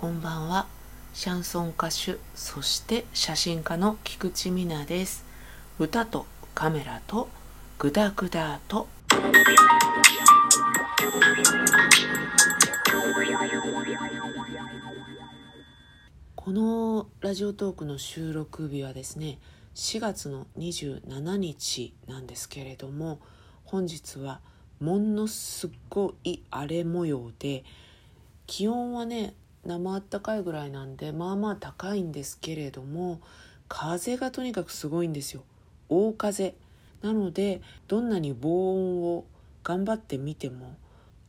こんばんは。シャンソン歌手そして写真家の菊池美奈です。歌とカメラとグダグダと。このラジオトークの収録日はですね4月の27日なんですけれども本日はものすごい荒れ模様で気温はね生あったかいぐらいなんでまあまあ高いんですけれども風がとにかくすごいんですよ。大風。なのでどんなに防音を頑張ってみても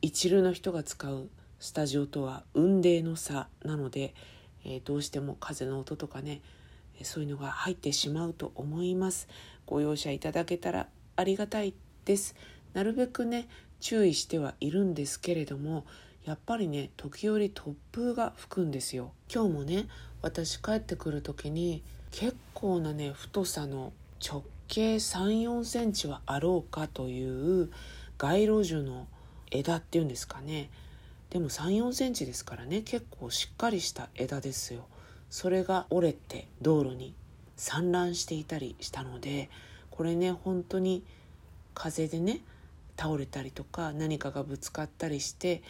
一流の人が使うスタジオとは雲泥の差。なので、えー、どうしても風の音とかねそういうのが入ってしまうと思います。ご容赦いただけたらありがたいです。なるべくね注意してはいるんですけれどもやっぱりね時折突風が吹くんですよ。今日もね私帰ってくる時に結構なね太さの直径3 4センチはあろうかという街路樹の枝っていうんですかね。でも3 4センチですからね結構しっかりした枝ですよ。それが折れて道路に散乱していたりしたのでこれね本当に風でね倒れたりとか何かがぶつかったりして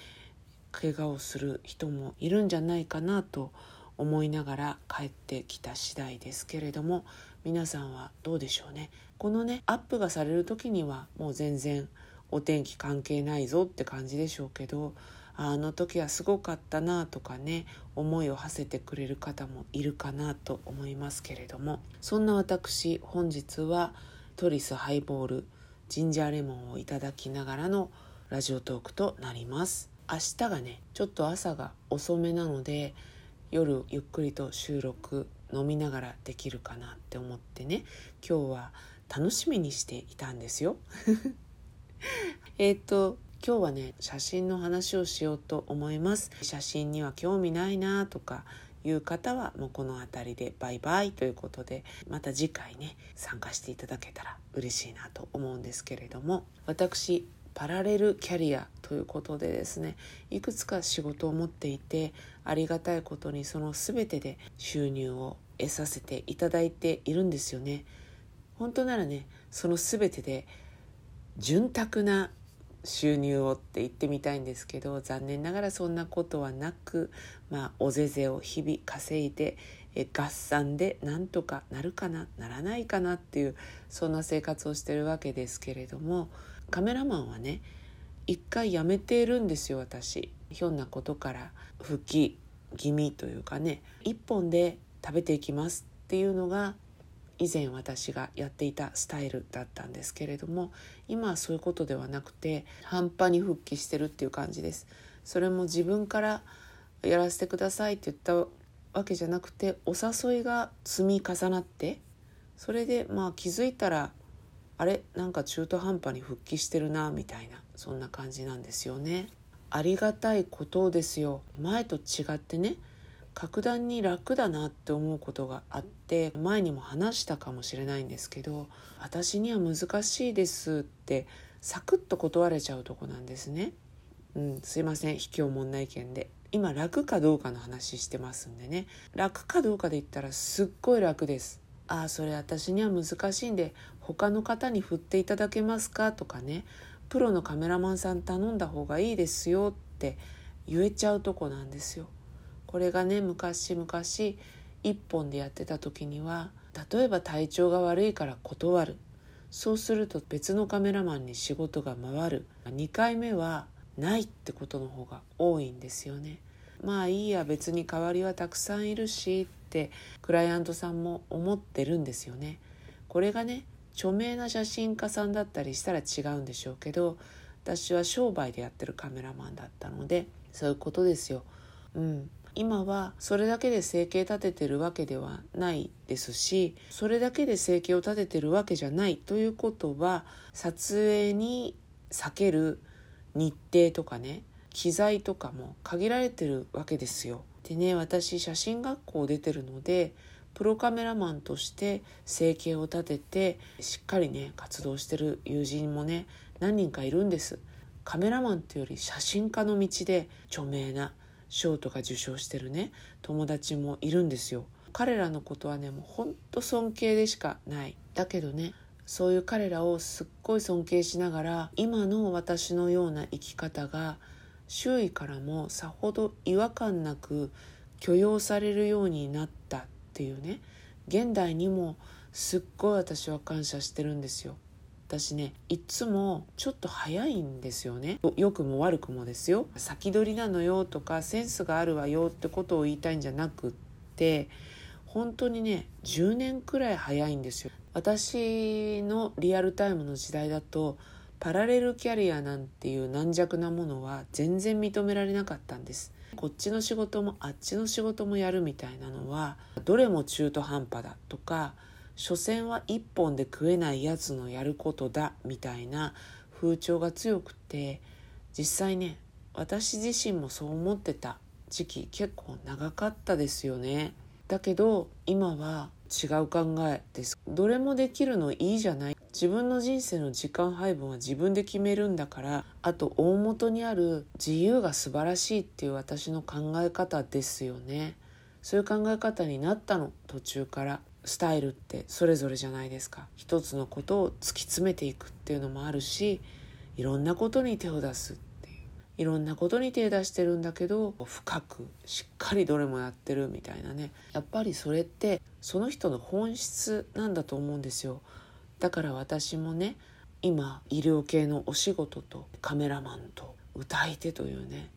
怪我をする人もいるんじゃないかなと思いながら帰ってきた次第ですけれども皆さんはどうでしょうね。このねアップがされる時にはもう全然お天気関係ないぞって感じでしょうけどあの時はすごかったなとかね思いを馳せてくれる方もいるかなと思いますけれどもそんな私本日はトリスハイボールジンジャーレモンをいただきながらのラジオトークとなります。明日がねちょっと朝が遅めなので夜ゆっくりと収録飲みながらできるかなって思ってね今日は楽しみにしていたんですよ。えっと今日はね写真の話をしようと思います。写真には興味ないなとかいう方はもうこの辺りでバイバイということでまた次回ね参加していただけたら嬉しいなと思うんですけれども私パラレルキャリアということでですねいくつか仕事を持っていてありがたいことにその全てで収入を得させていただいているんですよね。本当ならねその全てで潤沢な収入をって言ってみたいんですけど残念ながらそんなことはなくまあおぜぜを日々稼いでえ合算でなんとかなるかなならないかなっていうそんな生活をしてるわけですけれどもカメラマンはね一回辞めているんですよ私。ひょんなことから復帰気味というかね一本で食べていきますっていうのが以前私がやっていたスタイルだったんですけれども今はそういうことではなくて半端に復帰してるっていう感じです。それも自分からやらせてくださいって言ったわけじゃなくてお誘いが積み重なってそれでまあ気づいたらあれなんか中途半端に復帰してるなみたいなそんな感じなんですよね。ありがたいことですよ前と違ってね格段に楽だなって思うことがあって前にも話したかもしれないんですけど私には難しいですってサクッと断れちゃうとこなんですね。うん、すいません卑怯もんな意見で今楽かどうかの話してますんでね。楽かどうかで言ったらすっごい楽です。ああそれ私には難しいんで他の方に振っていただけますかとかね。プロのカメラマンさん頼んだ方がいいですよって言えちゃうとこなんですよ。これがね昔々一本でやってた時には例えば体調が悪いから断る。そうすると別のカメラマンに仕事が回る。2回目はないってことの方が多いんですよね。まあいいや別に代わりはたくさんいるしってクライアントさんも思ってるんですよね。これがね著名な写真家さんだったりしたら違うんでしょうけど私は商売でやってるカメラマンだったのでそういうことですよ。うん、今はそれだけで生計立ててるわけではないですしそれだけで生計を立ててるわけじゃないということは撮影に避ける日程とかね機材とかも限られてるわけですよ。でね私写真学校出てるのでプロカメラマンとして生計を立ててしっかりね活動してる友人もね何人かいるんです。カメラマンっていうより写真家の道で著名な賞とか受賞してるね友達もいるんですよ。彼らのことはねもうほんと尊敬でしかない。だけどねそういう彼らをすっごい尊敬しながら今の私のような生き方が周囲からもさほど違和感なく許容されるようになったっていうね。現代にもすっごい私は感謝してるんですよ。私ねいつもちょっと早いんですよね。良くも悪くもですよ。先取りなのよとかセンスがあるわよってことを言いたいんじゃなくって本当にね10年くらい早いんですよ。私のリアルタイムの時代だとパラレルキャリアなんていう軟弱なものは全然認められなかったんです。こっちの仕事もあっちの仕事もやるみたいなのはどれも中途半端だとか所詮は一本で食えないやつのやることだみたいな風潮が強くて実際ね私自身もそう思ってた時期結構長かったですよね。だけど今は違う考えです。どれもできるのいいじゃない。自分の人生の時間配分は自分で決めるんだからあと大元にある自由が素晴らしいっていう私の考え方ですよね。そういう考え方になったの途中から。スタイルってそれぞれじゃないですか。一つのことを突き詰めていくっていうのもあるしいろんなことに手を出す。っいろんなことに手出してるんだけど深くしっかりどれもやってるみたいなね。やっぱりそれってその人の本質なんだと思うんですよ。だから私もね今医療系のお仕事とカメラマンと歌い手というね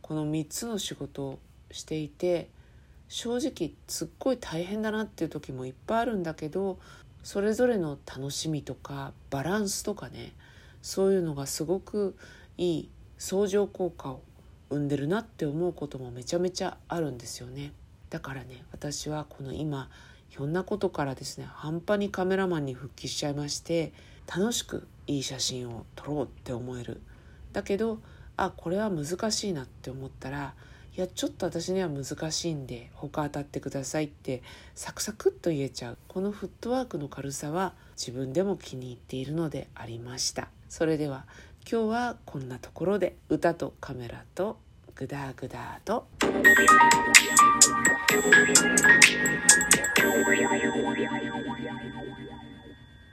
この3つの仕事をしていて正直すっごい大変だなっていう時もいっぱいあるんだけどそれぞれの楽しみとかバランスとかねそういうのがすごくいい相乗効果を生んでるなって思うこともめちゃめちゃあるんですよね。だからね私はこの今ひょんなことからですね半端にカメラマンに復帰しちゃいまして楽しくいい写真を撮ろうって思える。だけどあこれは難しいなって思ったらいやちょっと私には難しいんで他当たってくださいってサクサクっと言えちゃう。このフットワークの軽さは自分でも気に入っているのでありました。それでは今日はこんなところで歌とカメラとグダグダと「